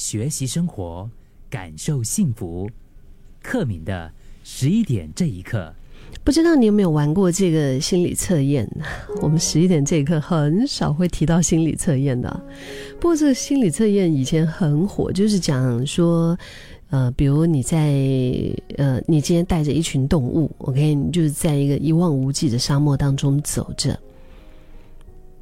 学习生活，感受幸福。克敏的十一点这一刻，不知道你有没有玩过这个心理测验？我们十一点这一刻很少会提到心理测验的。不过这个心理测验以前很火，就是讲说，呃，比如你在呃，你今天带着一群动物，OK，你就是在一个一望无际的沙漠当中走着。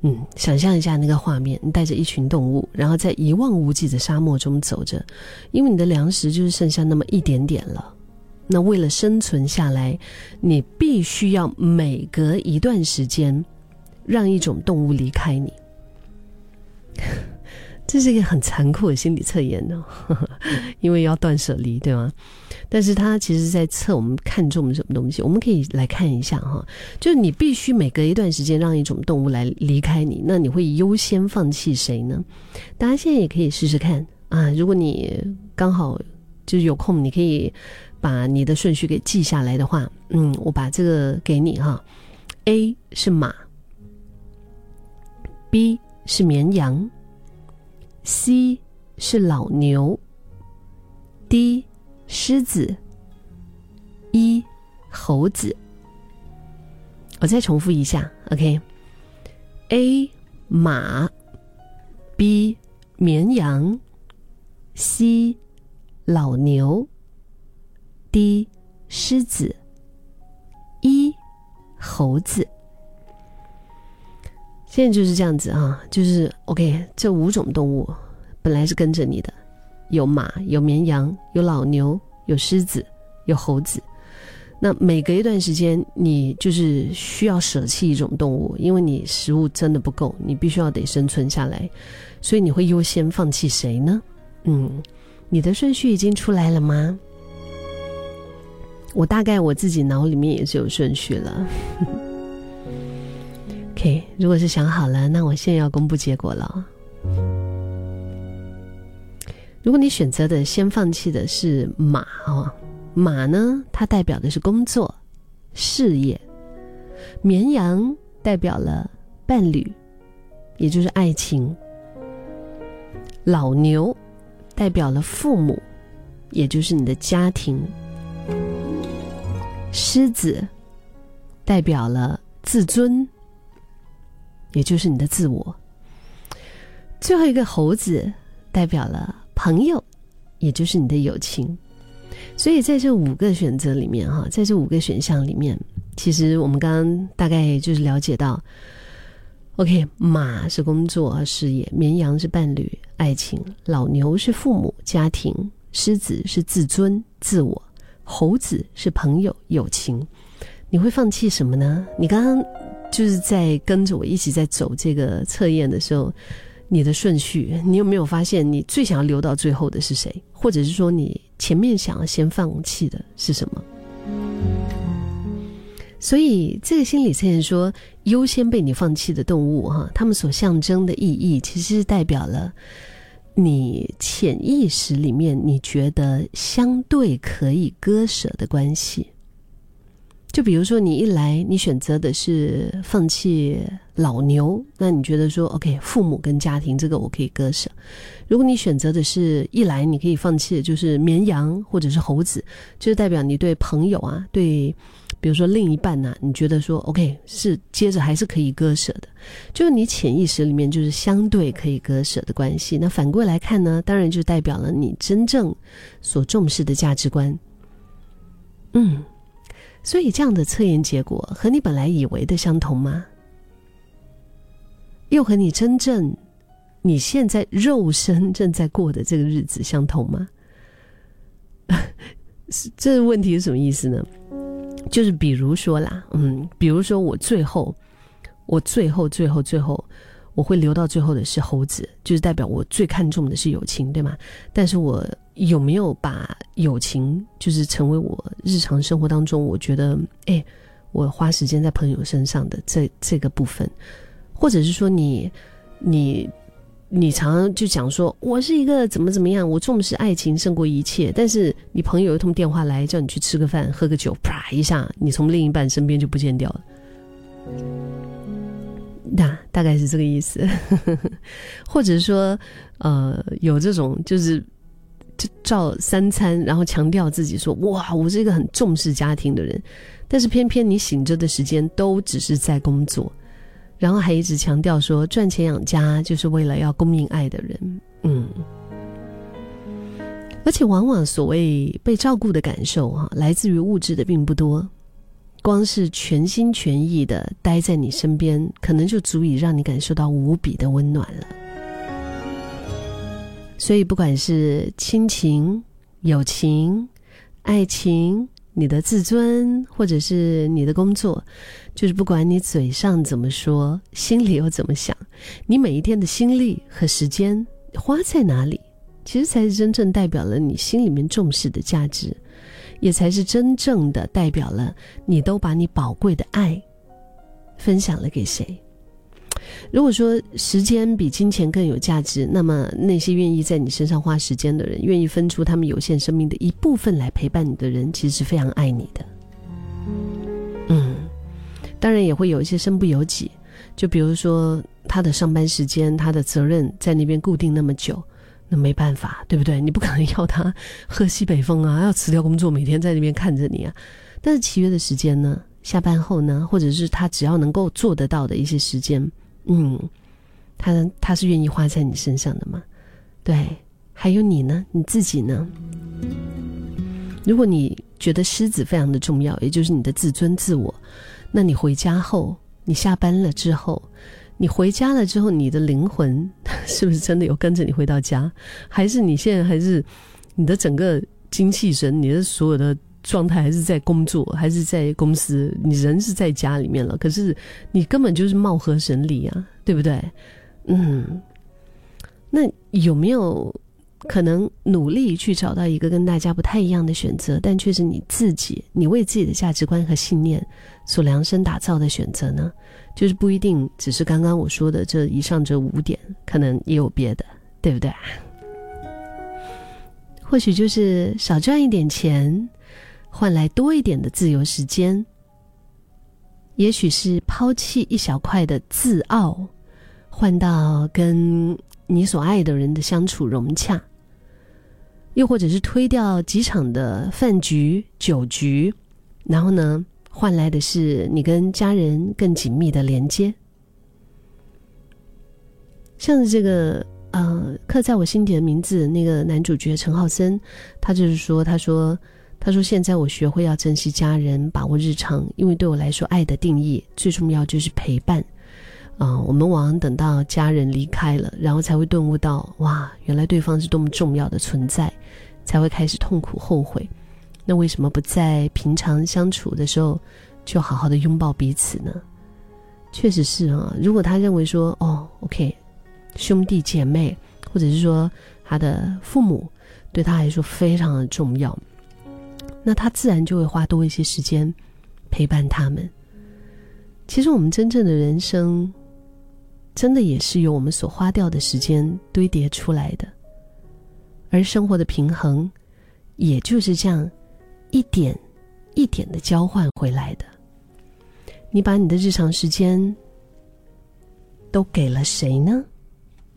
嗯，想象一下那个画面，你带着一群动物，然后在一望无际的沙漠中走着，因为你的粮食就是剩下那么一点点了。那为了生存下来，你必须要每隔一段时间让一种动物离开你。这是一个很残酷的心理测验呢，因为要断舍离，对吗？但是它其实在测我们看重什么东西。我们可以来看一下哈，就是你必须每隔一段时间让一种动物来离开你，那你会优先放弃谁呢？大家现在也可以试试看啊。如果你刚好就是有空，你可以把你的顺序给记下来的话，嗯，我把这个给你哈。A 是马，B 是绵羊。C 是老牛，D 狮子一猴子。我再重复一下，OK？A 马，B 绵羊，C 老牛，D 狮子，E 猴子。现在就是这样子啊，就是 OK。这五种动物本来是跟着你的，有马，有绵羊，有老牛，有狮子，有猴子。那每隔一段时间，你就是需要舍弃一种动物，因为你食物真的不够，你必须要得生存下来，所以你会优先放弃谁呢？嗯，你的顺序已经出来了吗？我大概我自己脑里面也是有顺序了。OK，如果是想好了，那我现在要公布结果了。如果你选择的先放弃的是马哦，马呢，它代表的是工作、事业；绵羊代表了伴侣，也就是爱情；老牛代表了父母，也就是你的家庭；狮子代表了自尊。也就是你的自我。最后一个猴子代表了朋友，也就是你的友情。所以在这五个选择里面，哈，在这五个选项里面，其实我们刚刚大概就是了解到，OK，马是工作和事业，绵羊是伴侣、爱情，老牛是父母、家庭，狮子是自尊、自我，猴子是朋友、友情。你会放弃什么呢？你刚刚。就是在跟着我一起在走这个测验的时候，你的顺序，你有没有发现你最想要留到最后的是谁？或者是说你前面想要先放弃的是什么？所以这个心理测验说，优先被你放弃的动物哈，它们所象征的意义，其实是代表了你潜意识里面你觉得相对可以割舍的关系。就比如说，你一来，你选择的是放弃老牛，那你觉得说，OK，父母跟家庭这个我可以割舍。如果你选择的是一来，你可以放弃的就是绵羊或者是猴子，就是代表你对朋友啊，对，比如说另一半呐，你觉得说，OK，是接着还是可以割舍的，就是你潜意识里面就是相对可以割舍的关系。那反过来看呢，当然就代表了你真正所重视的价值观。嗯。所以，这样的测验结果和你本来以为的相同吗？又和你真正你现在肉身正在过的这个日子相同吗？这个问题是什么意思呢？就是比如说啦，嗯，比如说我最后，我最后，最后，最后。我会留到最后的是猴子，就是代表我最看重的是友情，对吗？但是我有没有把友情，就是成为我日常生活当中，我觉得，哎，我花时间在朋友身上的这这个部分，或者是说你，你，你常常就讲说我是一个怎么怎么样，我重视爱情胜过一切，但是你朋友一通电话来叫你去吃个饭、喝个酒，啪一下，你从另一半身边就不见掉了。那大概是这个意思，或者说，呃，有这种就是照三餐，然后强调自己说，哇，我是一个很重视家庭的人，但是偏偏你醒着的时间都只是在工作，然后还一直强调说赚钱养家就是为了要供应爱的人，嗯，而且往往所谓被照顾的感受啊，来自于物质的并不多。光是全心全意的待在你身边，可能就足以让你感受到无比的温暖了。所以，不管是亲情、友情、爱情，你的自尊，或者是你的工作，就是不管你嘴上怎么说，心里又怎么想，你每一天的心力和时间花在哪里，其实才是真正代表了你心里面重视的价值。也才是真正的代表了，你都把你宝贵的爱分享了给谁？如果说时间比金钱更有价值，那么那些愿意在你身上花时间的人，愿意分出他们有限生命的一部分来陪伴你的人，其实是非常爱你的。嗯，当然也会有一些身不由己，就比如说他的上班时间，他的责任在那边固定那么久。那没办法，对不对？你不可能要他喝西北风啊，要辞掉工作，每天在那边看着你啊。但是契约的时间呢？下班后呢？或者是他只要能够做得到的一些时间，嗯，他他是愿意花在你身上的吗？对，还有你呢？你自己呢？如果你觉得狮子非常的重要，也就是你的自尊自我，那你回家后，你下班了之后。你回家了之后，你的灵魂 是不是真的有跟着你回到家？还是你现在还是你的整个精气神，你的所有的状态还是在工作，还是在公司？你人是在家里面了，可是你根本就是貌合神离啊，对不对？嗯，那有没有可能努力去找到一个跟大家不太一样的选择，但却是你自己，你为自己的价值观和信念所量身打造的选择呢？就是不一定只是刚刚我说的这以上这五点，可能也有别的，对不对？或许就是少赚一点钱，换来多一点的自由时间；也许是抛弃一小块的自傲，换到跟你所爱的人的相处融洽；又或者是推掉几场的饭局、酒局，然后呢？换来的是你跟家人更紧密的连接，像是这个呃刻在我心底的名字那个男主角陈浩森，他就是说，他说，他说现在我学会要珍惜家人，把握日常，因为对我来说，爱的定义最重要就是陪伴。啊，我们往往等到家人离开了，然后才会顿悟到，哇，原来对方是多么重要的存在，才会开始痛苦后悔。那为什么不在平常相处的时候就好好的拥抱彼此呢？确实是啊，如果他认为说哦，OK，兄弟姐妹，或者是说他的父母对他来说非常的重要，那他自然就会花多一些时间陪伴他们。其实我们真正的人生，真的也是由我们所花掉的时间堆叠出来的，而生活的平衡，也就是这样。一点一点的交换回来的，你把你的日常时间都给了谁呢？